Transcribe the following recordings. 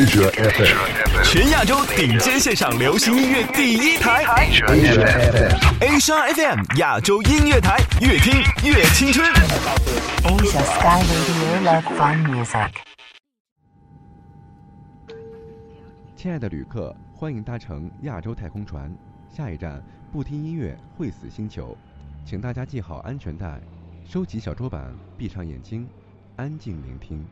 Asia FM，全亚洲顶尖线上流行音乐第一台 Asia FM，，Asia FM 亚洲音乐台，越听越青春。Asia Sky Radio Love Fun Music. 亲爱的旅客，欢迎搭乘亚洲太空船，下一站不听音乐会死星球，请大家系好安全带，收起小桌板，闭上眼睛，安静聆听。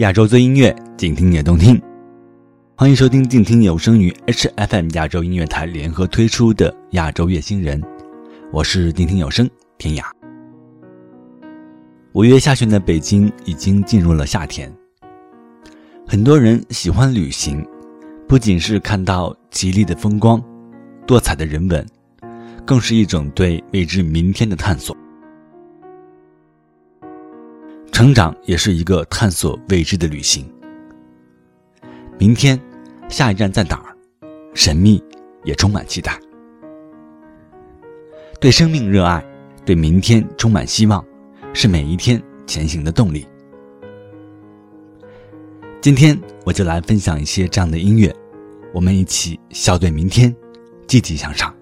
亚洲最音乐，静听也动听。欢迎收听静听有声与 HFM 亚洲音乐台联合推出的《亚洲乐星人》，我是静听有声天涯。五月下旬的北京已经进入了夏天，很多人喜欢旅行，不仅是看到吉利的风光、多彩的人文，更是一种对未知明天的探索。成长也是一个探索未知的旅行。明天，下一站在哪儿？神秘，也充满期待。对生命热爱，对明天充满希望，是每一天前行的动力。今天我就来分享一些这样的音乐，我们一起笑对明天，积极向上。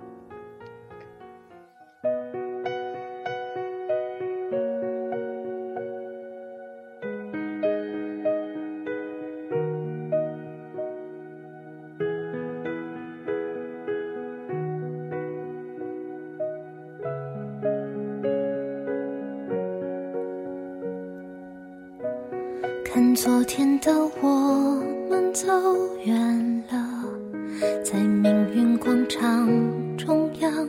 走远了，在命运广场中央。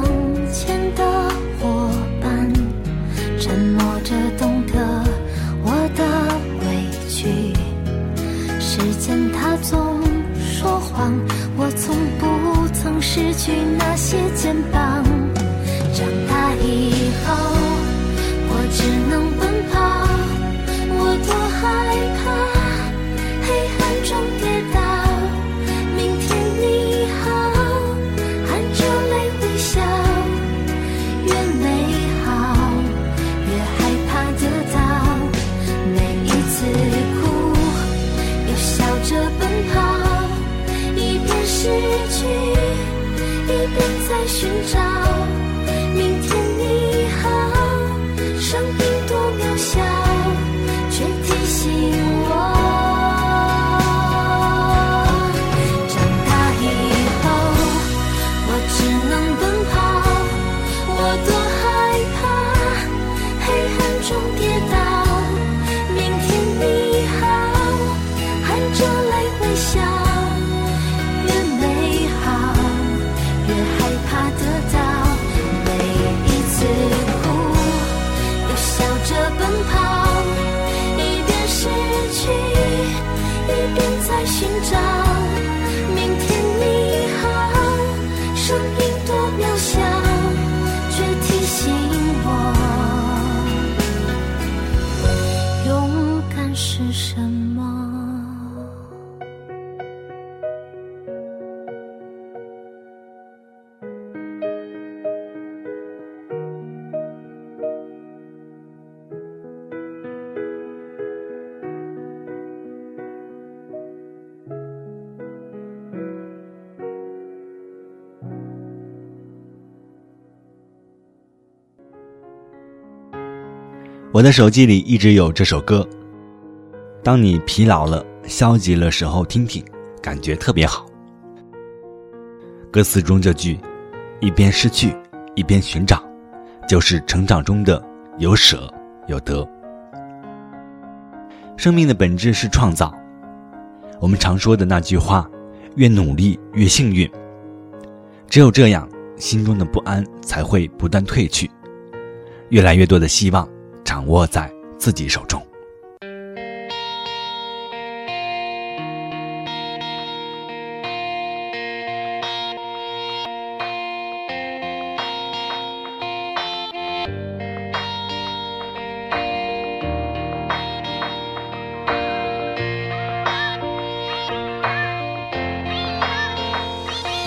我的手机里一直有这首歌，当你疲劳了、消极了时候听听，感觉特别好。歌词中这句“一边失去，一边寻找”，就是成长中的有舍有得。生命的本质是创造，我们常说的那句话：“越努力越幸运。”只有这样，心中的不安才会不断褪去，越来越多的希望。掌握在自己手中。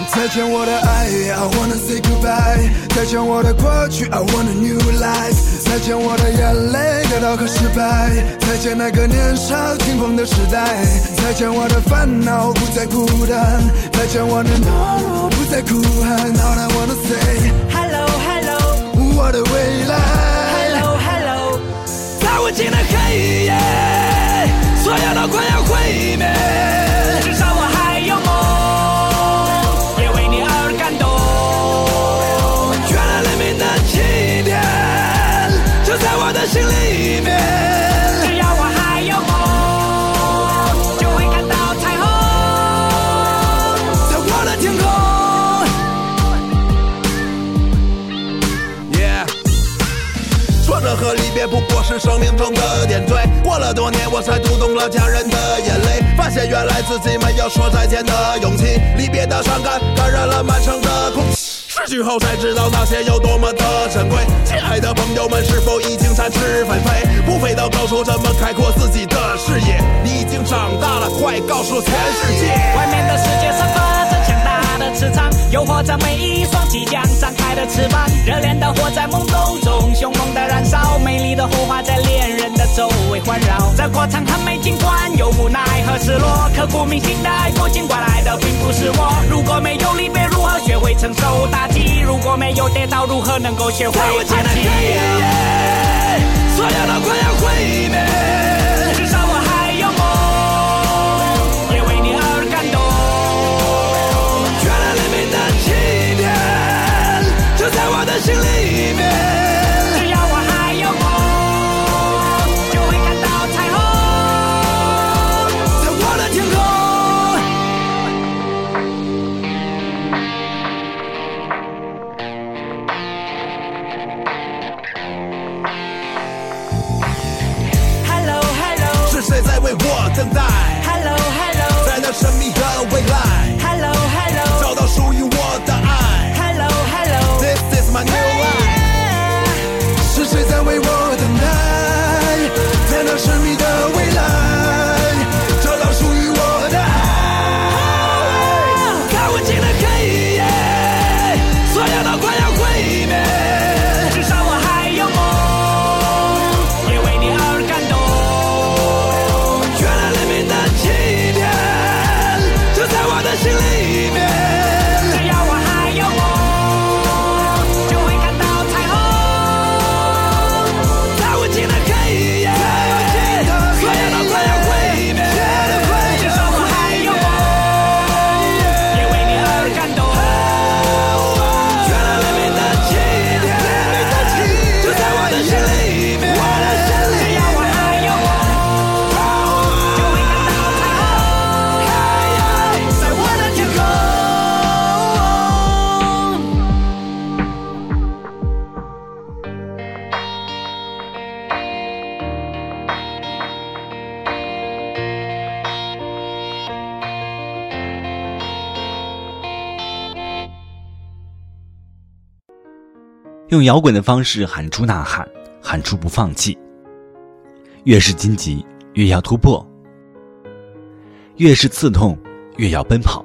再见我的爱，I wanna say goodbye。再见我的过去，I want a new life。再见我的眼泪，跌倒和失败。再见那个年少轻狂的时代。再见我的烦恼，不再孤单。再见我的懦弱，不再哭喊。All I wanna say Hello Hello 我的未来。了家人的眼泪，发现原来自己没有说再见的勇气。离别的伤感感染了满城的空气。失去后才知道那些有多么的珍贵。亲爱的朋友们，是否已经展翅纷飞？不飞到高处，怎么开阔自己的视野？你已经长大了，快告诉全世界！外面的世界散发着强大的磁场，诱惑着每一双即将张开的翅膀。热恋的火在懵懂凶猛的燃烧，美丽的火花在恋人的周围环绕。这过程很美，尽管有无奈和失落，刻骨铭心的爱过，尽管来的并不是我。如果没有离别，如何学会承受打击？如果没有跌倒，如何能够学会爬起？所有的快要毁灭。用摇滚的方式喊出呐喊，喊出不放弃。越是荆棘，越要突破；越是刺痛，越要奔跑。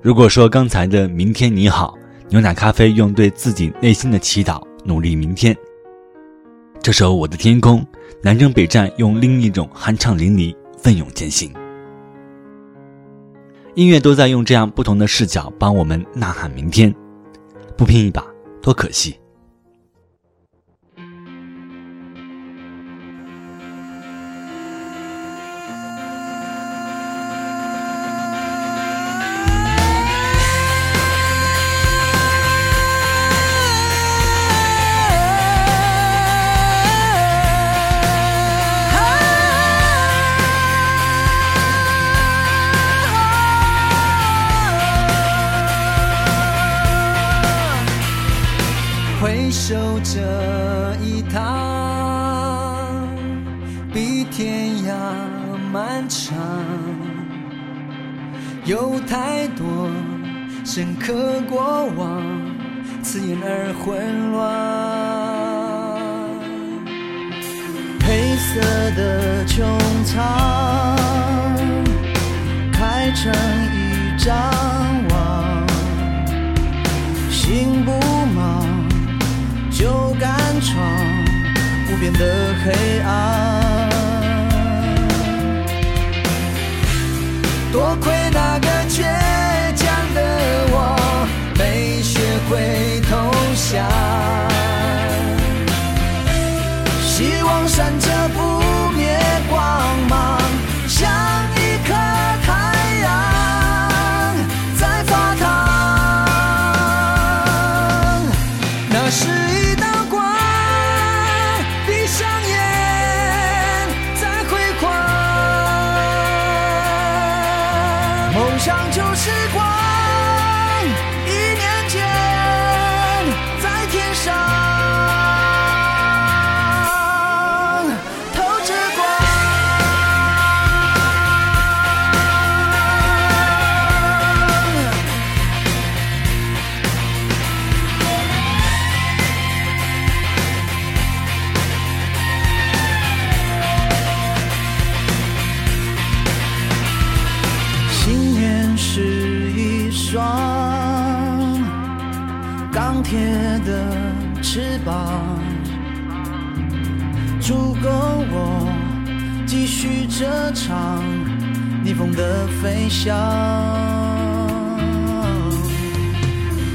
如果说刚才的“明天你好”，牛奶咖啡用对自己内心的祈祷努力明天。这首《我的天空》，南征北战用另一种酣畅淋漓、奋勇前行。音乐都在用这样不同的视角帮我们呐喊明天，不拼一把多可惜。深刻过往，刺眼而混乱。黑色的穹苍，开成一张网，心不忙。就敢闯无边的黑暗，铁的翅膀，足够我继续这场逆风的飞翔。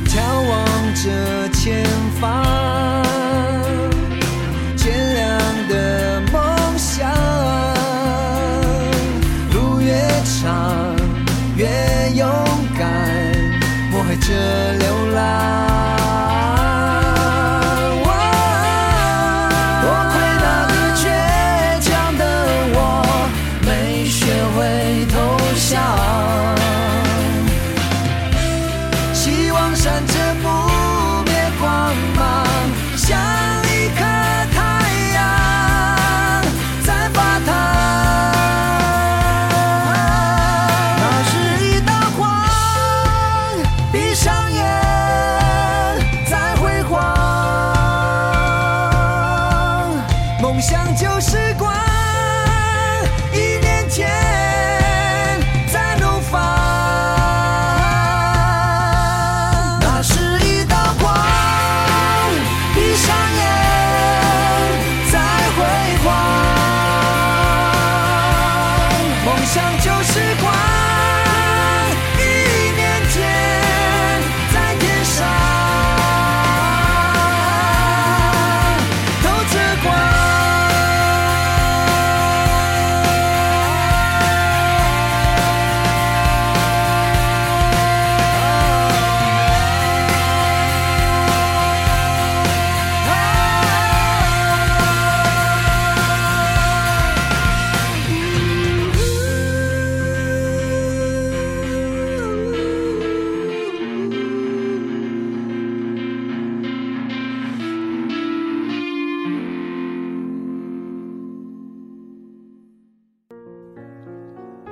眺望着前方，天亮的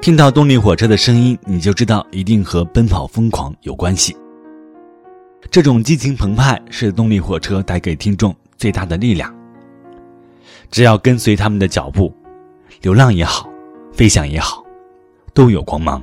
听到动力火车的声音，你就知道一定和奔跑疯狂有关系。这种激情澎湃是动力火车带给听众最大的力量。只要跟随他们的脚步，流浪也好，飞翔也好，都有光芒。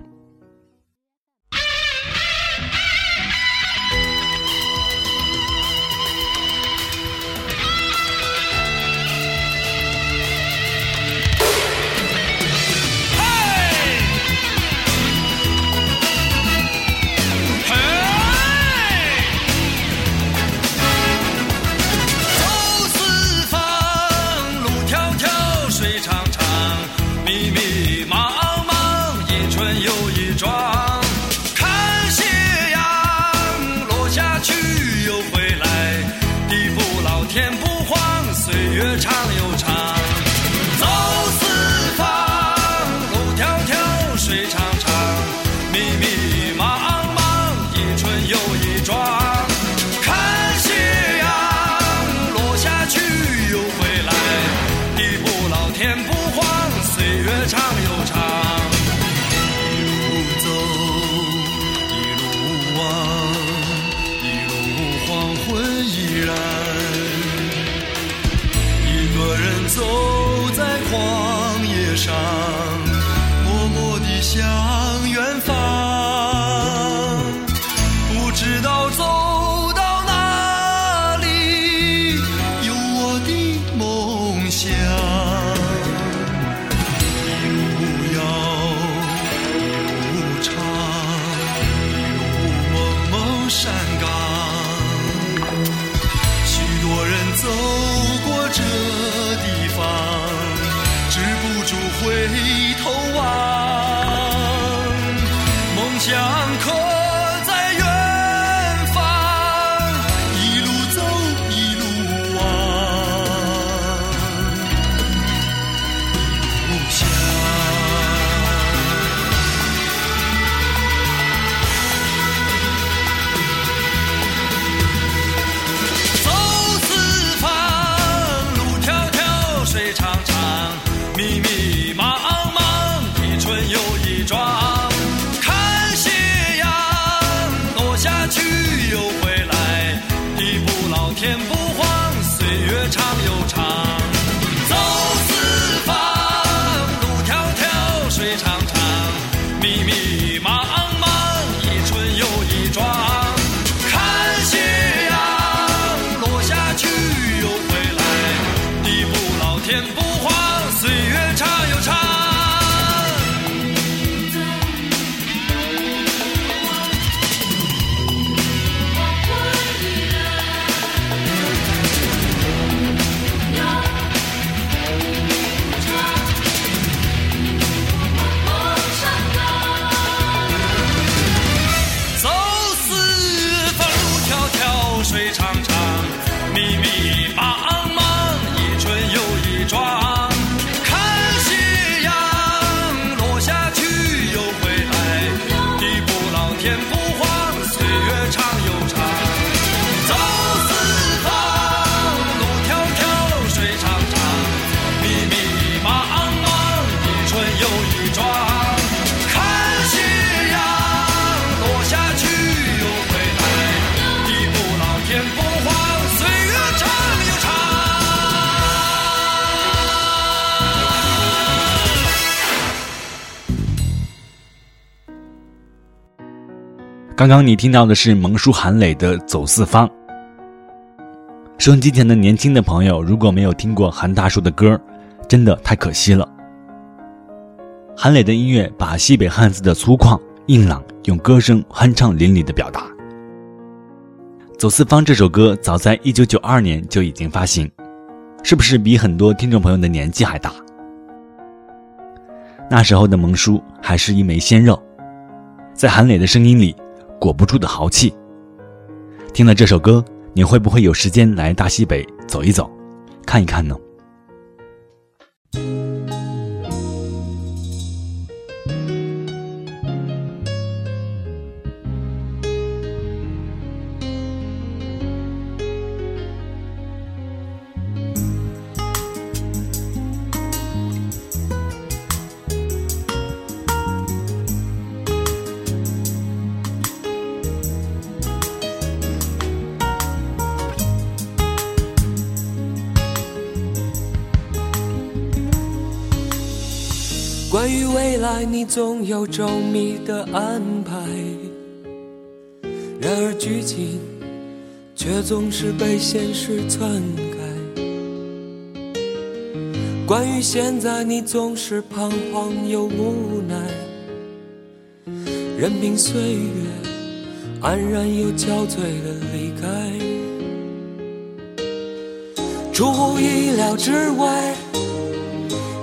上，默默地想刚刚你听到的是萌叔韩磊的《走四方》。收音机前的年轻的朋友，如果没有听过韩大叔的歌，真的太可惜了。韩磊的音乐把西北汉字的粗犷、硬朗用歌声酣畅淋漓的表达。《走四方》这首歌早在1992年就已经发行，是不是比很多听众朋友的年纪还大？那时候的萌叔还是一枚鲜肉，在韩磊的声音里裹不住的豪气。听了这首歌，你会不会有时间来大西北走一走，看一看呢？关于未来你总有周密的安排，然而剧情却总是被现实篡改。关于现在，你总是彷徨又无奈，任凭岁月安然又憔悴的离开，出乎意料之外。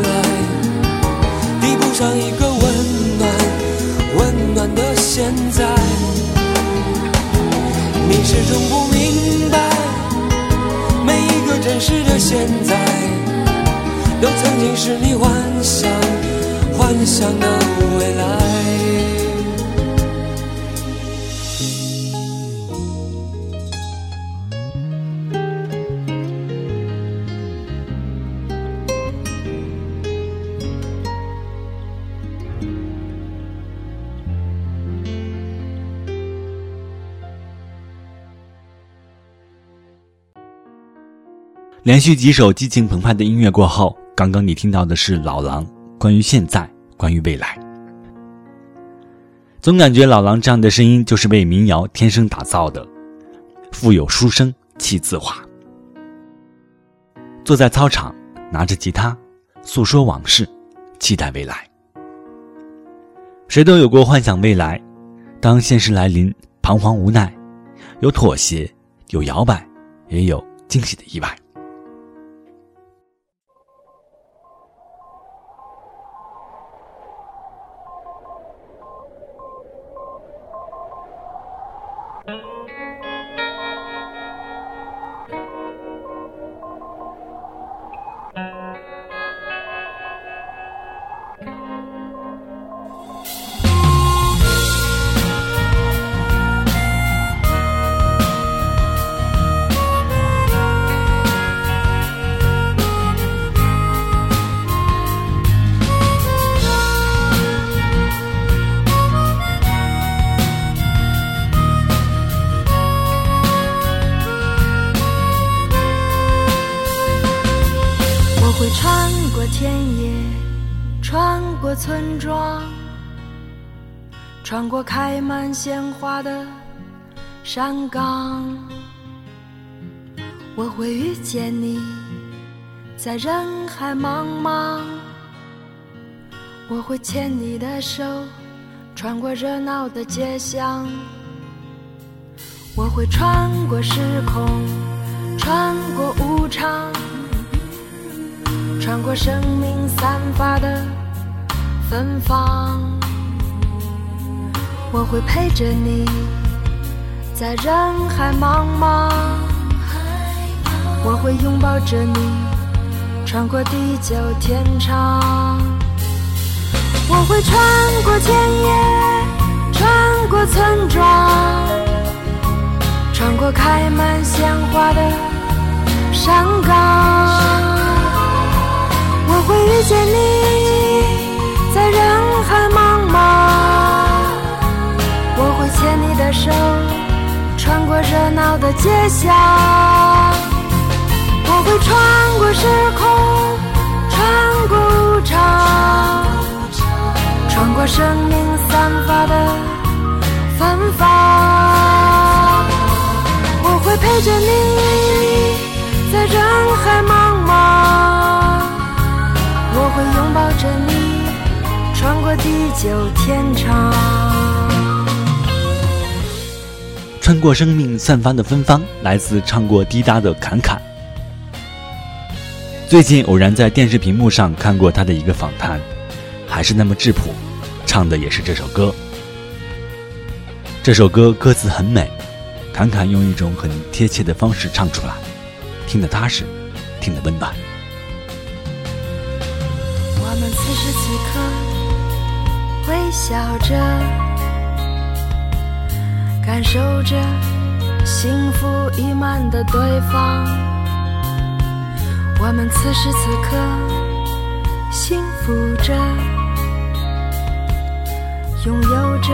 来，连续几首激情澎湃的音乐过后，刚刚你听到的是老狼关于现在，关于未来。总感觉老狼这样的声音就是为民谣天生打造的，富有书生气自华。坐在操场，拿着吉他，诉说往事，期待未来。谁都有过幻想未来，当现实来临，彷徨无奈，有妥协，有摇摆，也有惊喜的意外。田野，穿过村庄，穿过开满鲜花的山岗。我会遇见你，在人海茫茫。我会牵你的手，穿过热闹的街巷。我会穿过时空，穿过无常。穿过生命散发的芬芳，我会陪着你，在人海茫茫。我会拥抱着你，穿过地久天长。我会穿过田野，穿过村庄，穿过开满鲜花的山岗。我会遇见你，在人海茫茫。我会牵你的手，穿过热闹的街巷。我会穿过时空，穿过无常，穿过生命散发的芬芳。我会陪着你，在人海茫茫。我会拥抱着你，穿过地久天长。穿过生命散发的芬芳，来自唱过滴答的侃侃。最近偶然在电视屏幕上看过他的一个访谈，还是那么质朴，唱的也是这首歌。这首歌歌词很美，侃侃用一种很贴切的方式唱出来，听得踏实，听得温暖。笑着，感受着幸福溢满的对方。我们此时此刻幸福着，拥有着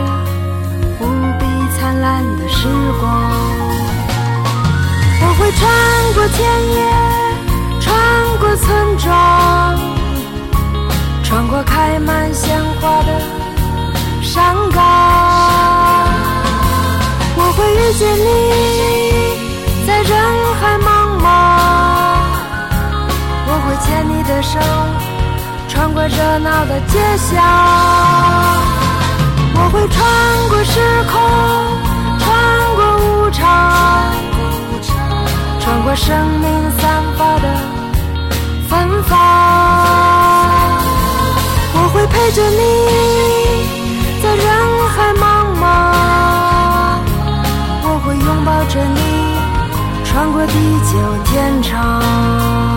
无比灿烂的时光。我会穿过田野，穿过村庄。穿过开满鲜花的山岗，我会遇见你，在人海茫茫。我会牵你的手，穿过热闹的街巷。我会穿过时空，穿过无常，穿过生命散发的芬芳。我会陪着你，着你，穿过地久天长。